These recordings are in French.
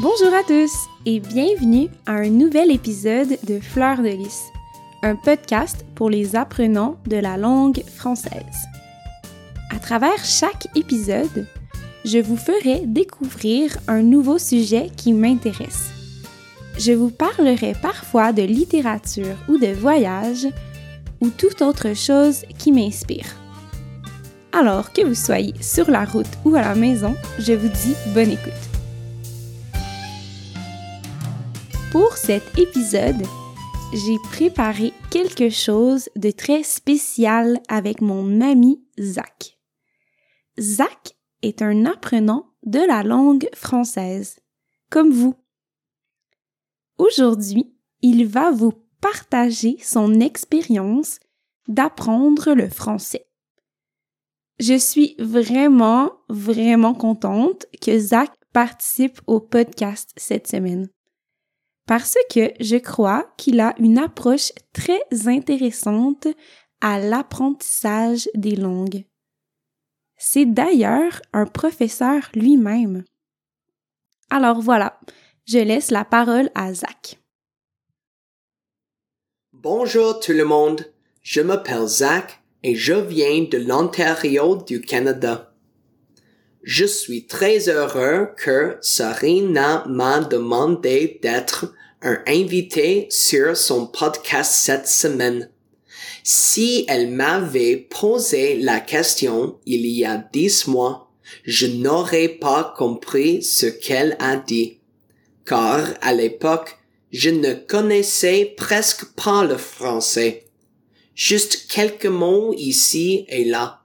Bonjour à tous et bienvenue à un nouvel épisode de Fleurs de lys, un podcast pour les apprenants de la langue française. À travers chaque épisode, je vous ferai découvrir un nouveau sujet qui m'intéresse. Je vous parlerai parfois de littérature ou de voyage ou toute autre chose qui m'inspire. Alors que vous soyez sur la route ou à la maison, je vous dis bonne écoute. Pour cet épisode, j'ai préparé quelque chose de très spécial avec mon ami Zach. Zach est un apprenant de la langue française, comme vous. Aujourd'hui, il va vous partager son expérience d'apprendre le français. Je suis vraiment, vraiment contente que Zach participe au podcast cette semaine parce que je crois qu'il a une approche très intéressante à l'apprentissage des langues. C'est d'ailleurs un professeur lui-même. Alors voilà, je laisse la parole à Zach. Bonjour tout le monde, je m'appelle Zach et je viens de l'Ontario du Canada. Je suis très heureux que Sarina m'a demandé d'être un invité sur son podcast cette semaine. Si elle m'avait posé la question il y a dix mois, je n'aurais pas compris ce qu'elle a dit. Car à l'époque, je ne connaissais presque pas le français. Juste quelques mots ici et là.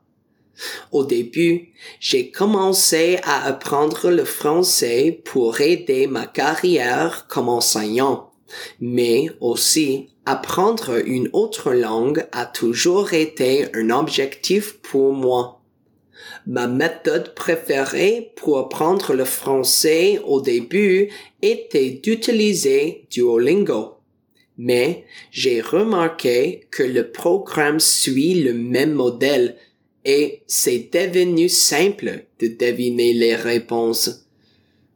Au début, j'ai commencé à apprendre le français pour aider ma carrière comme enseignant, mais aussi apprendre une autre langue a toujours été un objectif pour moi. Ma méthode préférée pour apprendre le français au début était d'utiliser Duolingo. Mais j'ai remarqué que le programme suit le même modèle et c'est devenu simple de deviner les réponses.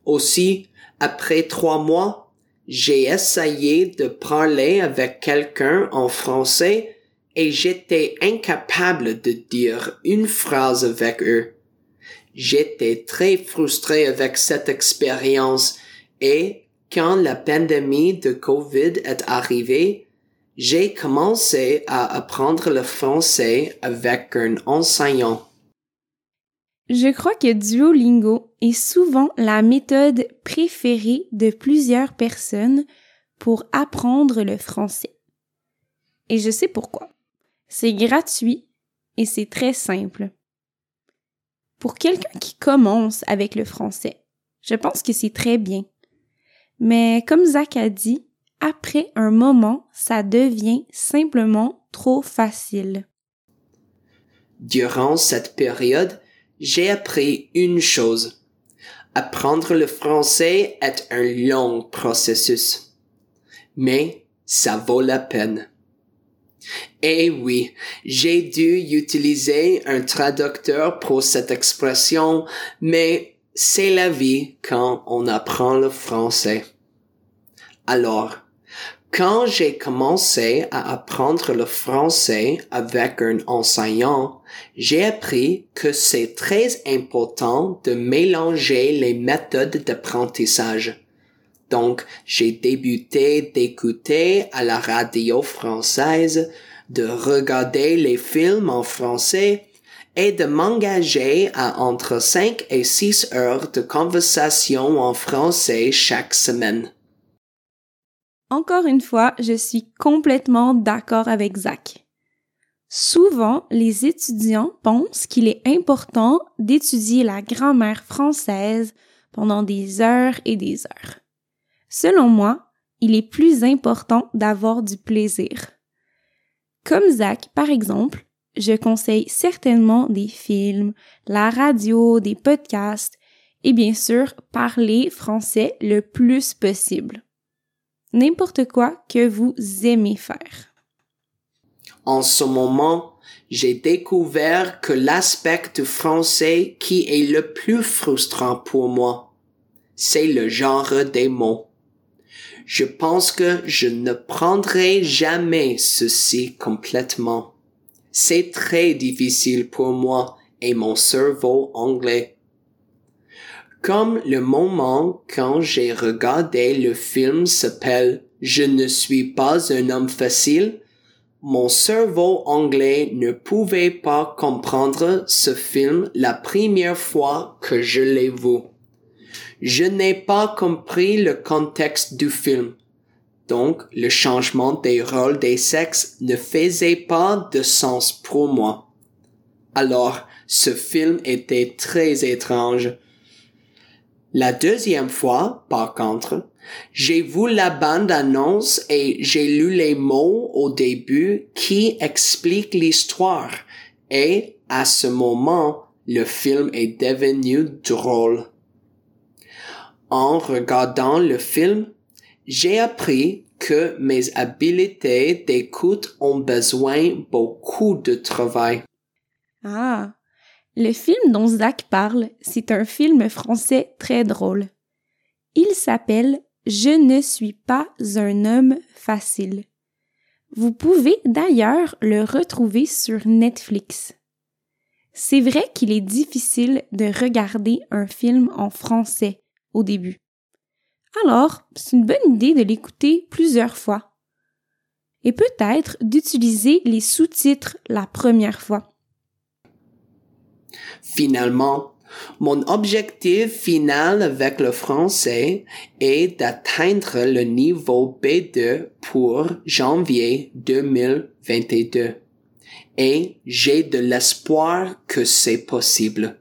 Aussi, après trois mois, j'ai essayé de parler avec quelqu'un en français et j'étais incapable de dire une phrase avec eux. J'étais très frustré avec cette expérience et quand la pandémie de Covid est arrivée, j'ai commencé à apprendre le français avec un enseignant. Je crois que Duolingo est souvent la méthode préférée de plusieurs personnes pour apprendre le français. Et je sais pourquoi. C'est gratuit et c'est très simple. Pour quelqu'un qui commence avec le français, je pense que c'est très bien. Mais comme Zach a dit, après un moment, ça devient simplement trop facile. Durant cette période, j'ai appris une chose. Apprendre le français est un long processus. Mais ça vaut la peine. Et oui, j'ai dû utiliser un traducteur pour cette expression, mais c'est la vie quand on apprend le français. Alors, quand j'ai commencé à apprendre le français avec un enseignant, j'ai appris que c'est très important de mélanger les méthodes d'apprentissage. Donc, j'ai débuté d'écouter à la radio française, de regarder les films en français et de m'engager à entre 5 et 6 heures de conversation en français chaque semaine. Encore une fois, je suis complètement d'accord avec Zach. Souvent, les étudiants pensent qu'il est important d'étudier la grammaire française pendant des heures et des heures. Selon moi, il est plus important d'avoir du plaisir. Comme Zach, par exemple, je conseille certainement des films, la radio, des podcasts et bien sûr parler français le plus possible n'importe quoi que vous aimez faire. En ce moment, j'ai découvert que l'aspect français qui est le plus frustrant pour moi, c'est le genre des mots. Je pense que je ne prendrai jamais ceci complètement. C'est très difficile pour moi et mon cerveau anglais. Comme le moment quand j'ai regardé le film s'appelle Je ne suis pas un homme facile, mon cerveau anglais ne pouvait pas comprendre ce film la première fois que je l'ai vu. Je n'ai pas compris le contexte du film. Donc, le changement des rôles des sexes ne faisait pas de sens pour moi. Alors, ce film était très étrange. La deuxième fois, par contre, j'ai vu la bande-annonce et j'ai lu les mots au début qui expliquent l'histoire et à ce moment, le film est devenu drôle. En regardant le film, j'ai appris que mes habiletés d'écoute ont besoin beaucoup de travail. Ah, le film dont Zach parle, c'est un film français très drôle. Il s'appelle Je ne suis pas un homme facile. Vous pouvez d'ailleurs le retrouver sur Netflix. C'est vrai qu'il est difficile de regarder un film en français au début. Alors, c'est une bonne idée de l'écouter plusieurs fois. Et peut-être d'utiliser les sous-titres la première fois. Finalement, mon objectif final avec le français est d'atteindre le niveau B2 pour janvier 2022. Et j'ai de l'espoir que c'est possible.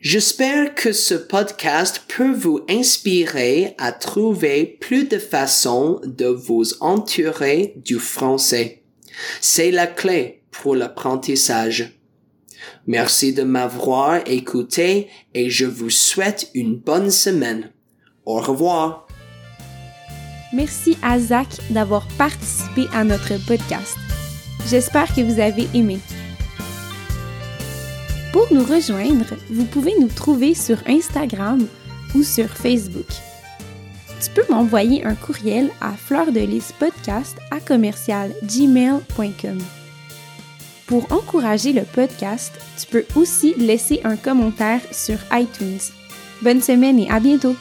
J'espère que ce podcast peut vous inspirer à trouver plus de façons de vous entourer du français. C'est la clé pour l'apprentissage. Merci de m'avoir écouté et je vous souhaite une bonne semaine. Au revoir. Merci à Zach d'avoir participé à notre podcast. J'espère que vous avez aimé. Pour nous rejoindre, vous pouvez nous trouver sur Instagram ou sur Facebook. Tu peux m'envoyer un courriel à fleurdelispodcast à commercial gmail.com. Pour encourager le podcast, tu peux aussi laisser un commentaire sur iTunes. Bonne semaine et à bientôt!